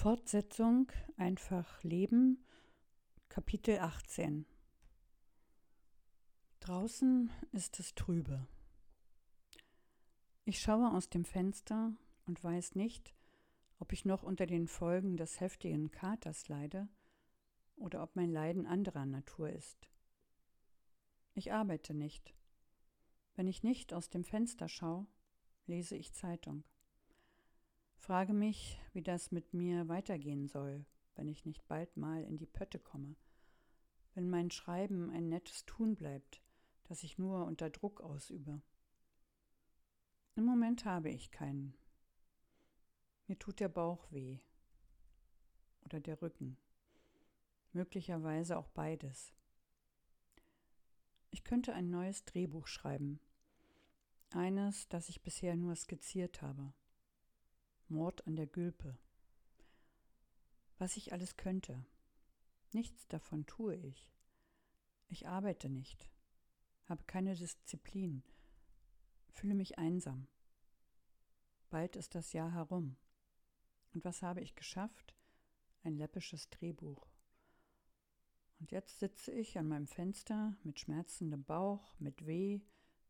Fortsetzung Einfach Leben Kapitel 18 Draußen ist es trübe. Ich schaue aus dem Fenster und weiß nicht, ob ich noch unter den Folgen des heftigen Katers leide oder ob mein Leiden anderer Natur ist. Ich arbeite nicht. Wenn ich nicht aus dem Fenster schaue, lese ich Zeitung. Frage mich, wie das mit mir weitergehen soll, wenn ich nicht bald mal in die Pötte komme, wenn mein Schreiben ein nettes Tun bleibt, das ich nur unter Druck ausübe. Im Moment habe ich keinen. Mir tut der Bauch weh oder der Rücken, möglicherweise auch beides. Ich könnte ein neues Drehbuch schreiben, eines, das ich bisher nur skizziert habe. Mord an der Gülpe. Was ich alles könnte. Nichts davon tue ich. Ich arbeite nicht, habe keine Disziplin, fühle mich einsam. Bald ist das Jahr herum. Und was habe ich geschafft? Ein läppisches Drehbuch. Und jetzt sitze ich an meinem Fenster mit schmerzendem Bauch, mit Weh.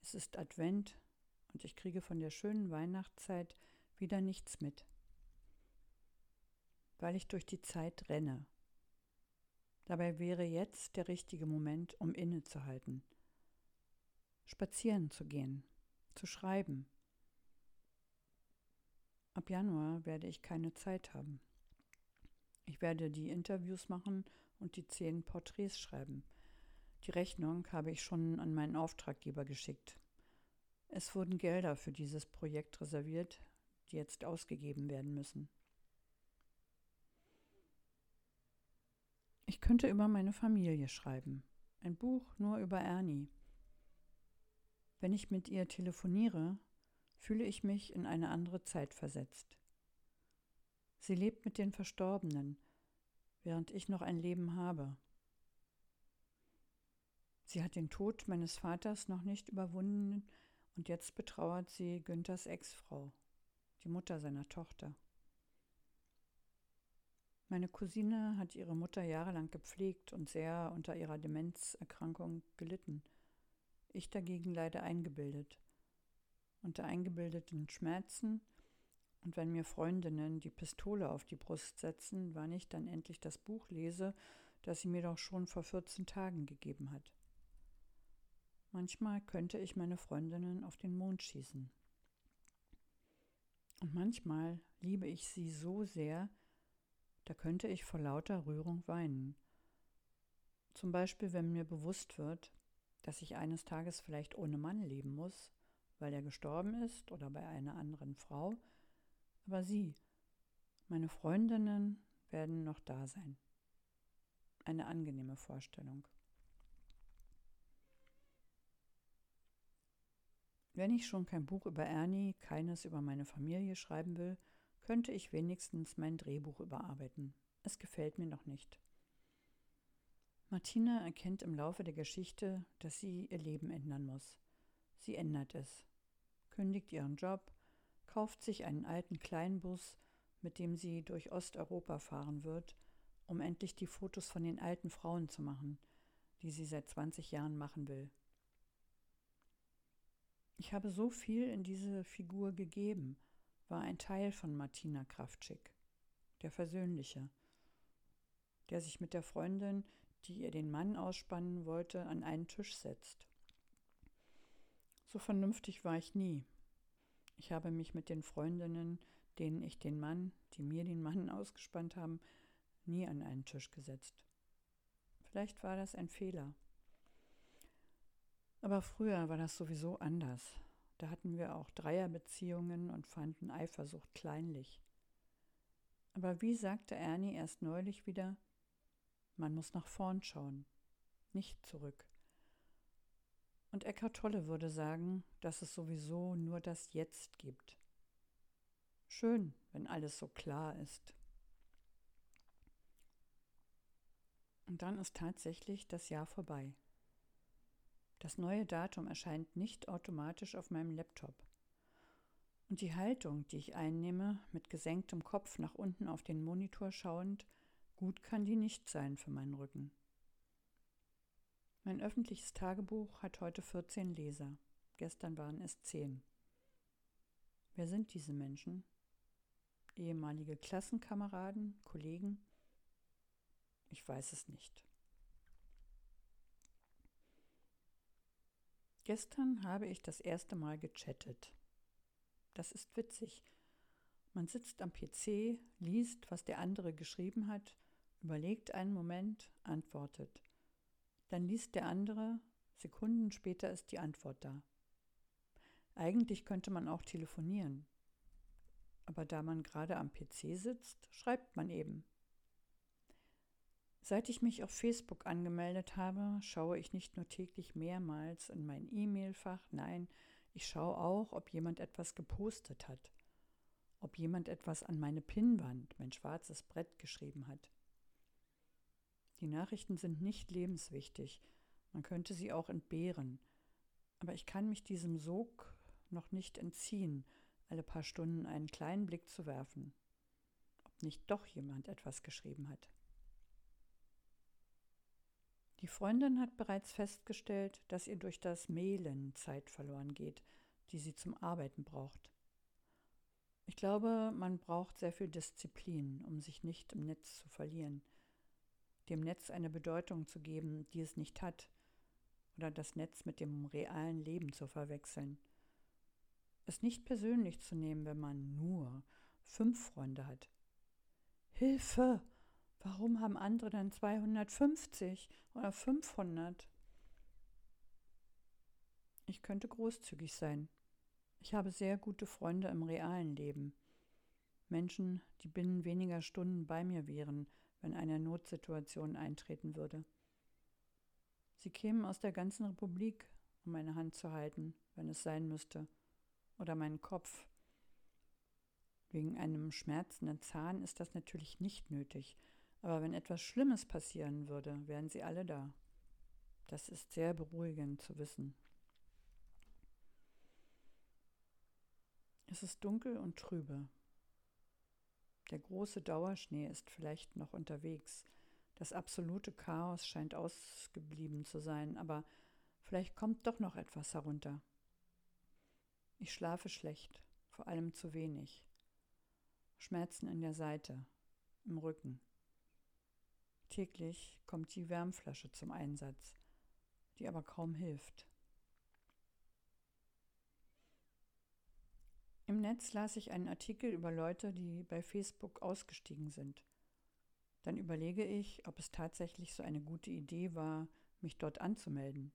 Es ist Advent und ich kriege von der schönen Weihnachtszeit wieder nichts mit, weil ich durch die Zeit renne. Dabei wäre jetzt der richtige Moment, um innezuhalten, spazieren zu gehen, zu schreiben. Ab Januar werde ich keine Zeit haben. Ich werde die Interviews machen und die zehn Porträts schreiben. Die Rechnung habe ich schon an meinen Auftraggeber geschickt. Es wurden Gelder für dieses Projekt reserviert, die jetzt ausgegeben werden müssen. Ich könnte über meine Familie schreiben. Ein Buch nur über Ernie. Wenn ich mit ihr telefoniere, fühle ich mich in eine andere Zeit versetzt. Sie lebt mit den Verstorbenen, während ich noch ein Leben habe. Sie hat den Tod meines Vaters noch nicht überwunden und jetzt betrauert sie Günthers Ex-Frau die Mutter seiner Tochter. Meine Cousine hat ihre Mutter jahrelang gepflegt und sehr unter ihrer Demenzerkrankung gelitten. Ich dagegen leide eingebildet. Unter eingebildeten Schmerzen und wenn mir Freundinnen die Pistole auf die Brust setzen, wann ich dann endlich das Buch lese, das sie mir doch schon vor 14 Tagen gegeben hat. Manchmal könnte ich meine Freundinnen auf den Mond schießen. Und manchmal liebe ich sie so sehr, da könnte ich vor lauter Rührung weinen. Zum Beispiel, wenn mir bewusst wird, dass ich eines Tages vielleicht ohne Mann leben muss, weil er gestorben ist oder bei einer anderen Frau, aber sie, meine Freundinnen, werden noch da sein. Eine angenehme Vorstellung. Wenn ich schon kein Buch über Ernie, keines über meine Familie schreiben will, könnte ich wenigstens mein Drehbuch überarbeiten. Es gefällt mir noch nicht. Martina erkennt im Laufe der Geschichte, dass sie ihr Leben ändern muss. Sie ändert es, kündigt ihren Job, kauft sich einen alten Kleinbus, mit dem sie durch Osteuropa fahren wird, um endlich die Fotos von den alten Frauen zu machen, die sie seit 20 Jahren machen will. Ich habe so viel in diese Figur gegeben, war ein Teil von Martina Kraftschick, der Versöhnliche, der sich mit der Freundin, die ihr den Mann ausspannen wollte, an einen Tisch setzt. So vernünftig war ich nie. Ich habe mich mit den Freundinnen, denen ich den Mann, die mir den Mann ausgespannt haben, nie an einen Tisch gesetzt. Vielleicht war das ein Fehler. Aber früher war das sowieso anders. Da hatten wir auch Dreierbeziehungen und fanden Eifersucht kleinlich. Aber wie sagte Ernie erst neulich wieder, man muss nach vorn schauen, nicht zurück. Und Eckart Tolle würde sagen, dass es sowieso nur das Jetzt gibt. Schön, wenn alles so klar ist. Und dann ist tatsächlich das Jahr vorbei. Das neue Datum erscheint nicht automatisch auf meinem Laptop. Und die Haltung, die ich einnehme, mit gesenktem Kopf nach unten auf den Monitor schauend, gut kann die nicht sein für meinen Rücken. Mein öffentliches Tagebuch hat heute 14 Leser. Gestern waren es 10. Wer sind diese Menschen? Ehemalige Klassenkameraden, Kollegen? Ich weiß es nicht. Gestern habe ich das erste Mal gechattet. Das ist witzig. Man sitzt am PC, liest, was der andere geschrieben hat, überlegt einen Moment, antwortet. Dann liest der andere, Sekunden später ist die Antwort da. Eigentlich könnte man auch telefonieren. Aber da man gerade am PC sitzt, schreibt man eben. Seit ich mich auf Facebook angemeldet habe, schaue ich nicht nur täglich mehrmals in mein E-Mail-Fach, nein, ich schaue auch, ob jemand etwas gepostet hat, ob jemand etwas an meine Pinnwand, mein schwarzes Brett geschrieben hat. Die Nachrichten sind nicht lebenswichtig, man könnte sie auch entbehren, aber ich kann mich diesem Sog noch nicht entziehen, alle paar Stunden einen kleinen Blick zu werfen, ob nicht doch jemand etwas geschrieben hat. Die Freundin hat bereits festgestellt, dass ihr durch das Mailen Zeit verloren geht, die sie zum Arbeiten braucht. Ich glaube, man braucht sehr viel Disziplin, um sich nicht im Netz zu verlieren, dem Netz eine Bedeutung zu geben, die es nicht hat, oder das Netz mit dem realen Leben zu verwechseln. Es nicht persönlich zu nehmen, wenn man nur fünf Freunde hat. Hilfe! Warum haben andere dann 250 oder 500? Ich könnte großzügig sein. Ich habe sehr gute Freunde im realen Leben. Menschen, die binnen weniger Stunden bei mir wären, wenn eine Notsituation eintreten würde. Sie kämen aus der ganzen Republik, um meine Hand zu halten, wenn es sein müsste, oder meinen Kopf. Wegen einem schmerzenden Zahn ist das natürlich nicht nötig, aber wenn etwas Schlimmes passieren würde, wären sie alle da. Das ist sehr beruhigend zu wissen. Es ist dunkel und trübe. Der große Dauerschnee ist vielleicht noch unterwegs. Das absolute Chaos scheint ausgeblieben zu sein, aber vielleicht kommt doch noch etwas herunter. Ich schlafe schlecht, vor allem zu wenig. Schmerzen in der Seite, im Rücken. Täglich kommt die Wärmflasche zum Einsatz, die aber kaum hilft. Im Netz las ich einen Artikel über Leute, die bei Facebook ausgestiegen sind. Dann überlege ich, ob es tatsächlich so eine gute Idee war, mich dort anzumelden.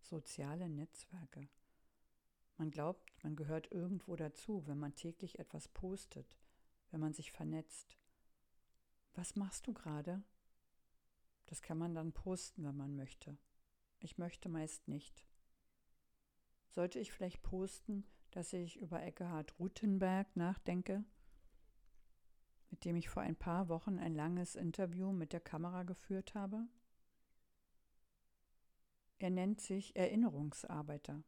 Soziale Netzwerke. Man glaubt, man gehört irgendwo dazu, wenn man täglich etwas postet, wenn man sich vernetzt. Was machst du gerade? Das kann man dann posten, wenn man möchte. Ich möchte meist nicht. Sollte ich vielleicht posten, dass ich über Eckehard Rutenberg nachdenke, mit dem ich vor ein paar Wochen ein langes Interview mit der Kamera geführt habe? Er nennt sich Erinnerungsarbeiter.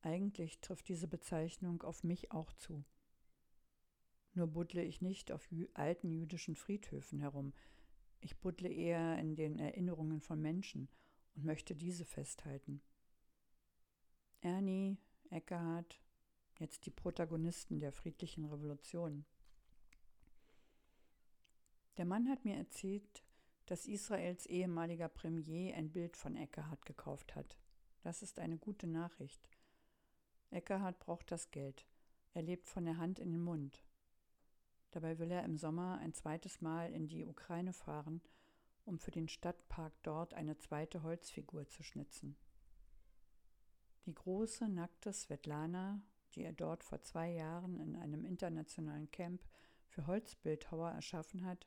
Eigentlich trifft diese Bezeichnung auf mich auch zu. Nur buddle ich nicht auf alten jüdischen Friedhöfen herum. Ich buddle eher in den Erinnerungen von Menschen und möchte diese festhalten. Ernie, Eckhard, jetzt die Protagonisten der friedlichen Revolution. Der Mann hat mir erzählt, dass Israels ehemaliger Premier ein Bild von Eckhard gekauft hat. Das ist eine gute Nachricht. Eckhard braucht das Geld. Er lebt von der Hand in den Mund. Dabei will er im Sommer ein zweites Mal in die Ukraine fahren, um für den Stadtpark dort eine zweite Holzfigur zu schnitzen. Die große, nackte Svetlana, die er dort vor zwei Jahren in einem internationalen Camp für Holzbildhauer erschaffen hat,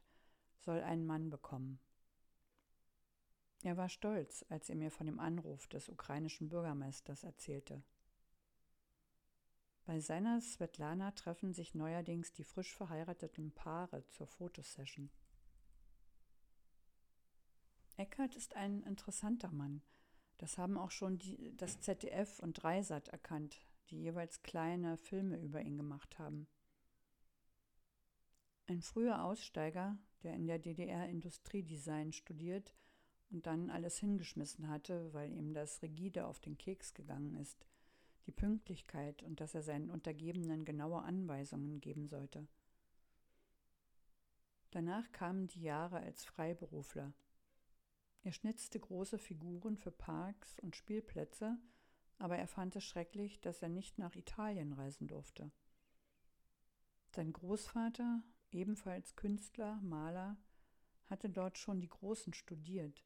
soll einen Mann bekommen. Er war stolz, als er mir von dem Anruf des ukrainischen Bürgermeisters erzählte. Bei seiner Svetlana treffen sich neuerdings die frisch verheirateten Paare zur Fotosession. Eckert ist ein interessanter Mann. Das haben auch schon die, das ZDF und Dreisat erkannt, die jeweils kleine Filme über ihn gemacht haben. Ein früher Aussteiger, der in der DDR Industriedesign studiert und dann alles hingeschmissen hatte, weil ihm das rigide auf den Keks gegangen ist, die Pünktlichkeit und dass er seinen Untergebenen genaue Anweisungen geben sollte. Danach kamen die Jahre als Freiberufler. Er schnitzte große Figuren für Parks und Spielplätze, aber er fand es schrecklich, dass er nicht nach Italien reisen durfte. Sein Großvater, ebenfalls Künstler, Maler, hatte dort schon die Großen studiert,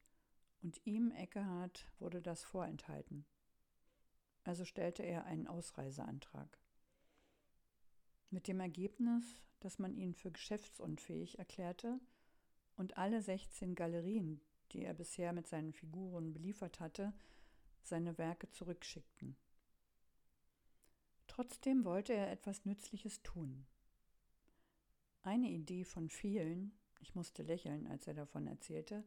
und ihm, Eckehard, wurde das vorenthalten. Also stellte er einen Ausreiseantrag. Mit dem Ergebnis, dass man ihn für geschäftsunfähig erklärte und alle 16 Galerien, die er bisher mit seinen Figuren beliefert hatte, seine Werke zurückschickten. Trotzdem wollte er etwas Nützliches tun. Eine Idee von vielen, ich musste lächeln, als er davon erzählte,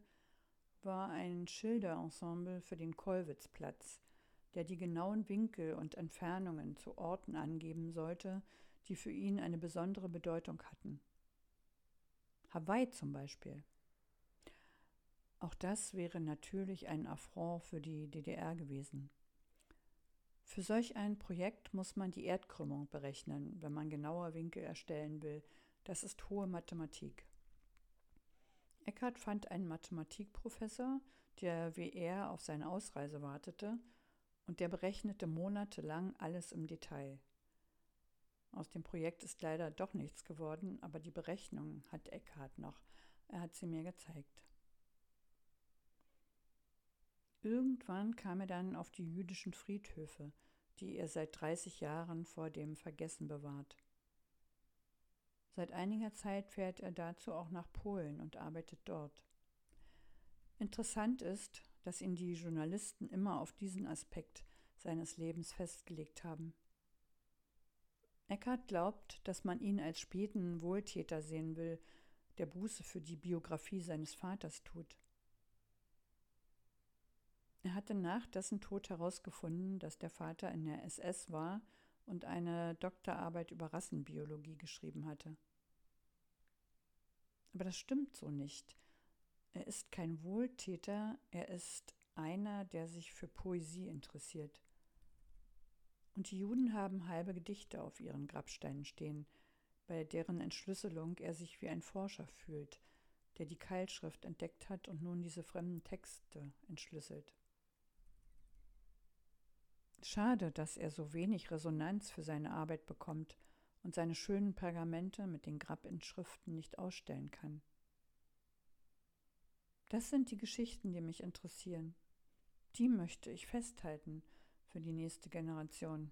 war ein Schilderensemble für den Kollwitzplatz, der die genauen Winkel und Entfernungen zu Orten angeben sollte, die für ihn eine besondere Bedeutung hatten. Hawaii zum Beispiel. Auch das wäre natürlich ein Affront für die DDR gewesen. Für solch ein Projekt muss man die Erdkrümmung berechnen, wenn man genauer Winkel erstellen will, das ist hohe Mathematik. Eckert fand einen Mathematikprofessor, der wie er auf seine Ausreise wartete, und der berechnete monatelang alles im Detail. Aus dem Projekt ist leider doch nichts geworden, aber die Berechnung hat Eckhart noch. Er hat sie mir gezeigt. Irgendwann kam er dann auf die jüdischen Friedhöfe, die er seit 30 Jahren vor dem Vergessen bewahrt. Seit einiger Zeit fährt er dazu auch nach Polen und arbeitet dort. Interessant ist, dass ihn die Journalisten immer auf diesen Aspekt seines Lebens festgelegt haben. Eckart glaubt, dass man ihn als späten Wohltäter sehen will, der Buße für die Biografie seines Vaters tut. Er hatte nach dessen Tod herausgefunden, dass der Vater in der SS war und eine Doktorarbeit über Rassenbiologie geschrieben hatte. Aber das stimmt so nicht. Er ist kein Wohltäter, er ist einer, der sich für Poesie interessiert. Und die Juden haben halbe Gedichte auf ihren Grabsteinen stehen, bei deren Entschlüsselung er sich wie ein Forscher fühlt, der die Keilschrift entdeckt hat und nun diese fremden Texte entschlüsselt. Schade, dass er so wenig Resonanz für seine Arbeit bekommt und seine schönen Pergamente mit den Grabinschriften nicht ausstellen kann. Das sind die Geschichten, die mich interessieren. Die möchte ich festhalten für die nächste Generation.